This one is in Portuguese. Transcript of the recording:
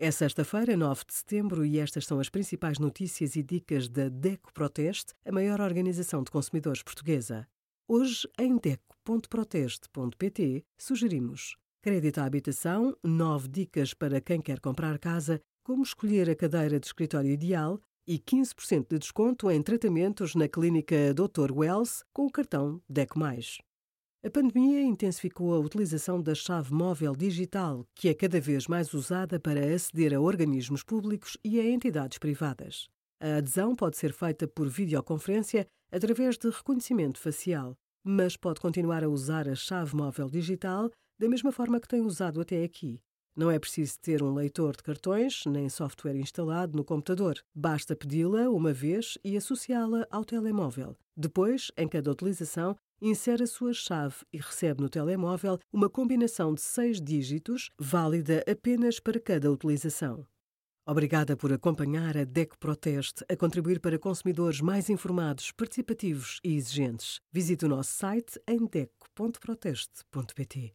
É sexta-feira, 9 de setembro, e estas são as principais notícias e dicas da DECO Proteste, a maior organização de consumidores portuguesa. Hoje, em DECO.proteste.pt, sugerimos crédito à habitação, 9 dicas para quem quer comprar casa, como escolher a cadeira de escritório ideal e 15% de desconto em tratamentos na clínica Dr. Wells com o cartão DECO+. A pandemia intensificou a utilização da chave móvel digital, que é cada vez mais usada para aceder a organismos públicos e a entidades privadas. A adesão pode ser feita por videoconferência através de reconhecimento facial, mas pode continuar a usar a chave móvel digital da mesma forma que tem usado até aqui. Não é preciso ter um leitor de cartões nem software instalado no computador. Basta pedi-la uma vez e associá-la ao telemóvel. Depois, em cada utilização, insere a sua chave e recebe no telemóvel uma combinação de seis dígitos, válida apenas para cada utilização. Obrigada por acompanhar a DECO Proteste a contribuir para consumidores mais informados, participativos e exigentes. Visite o nosso site em deco.proteste.pt.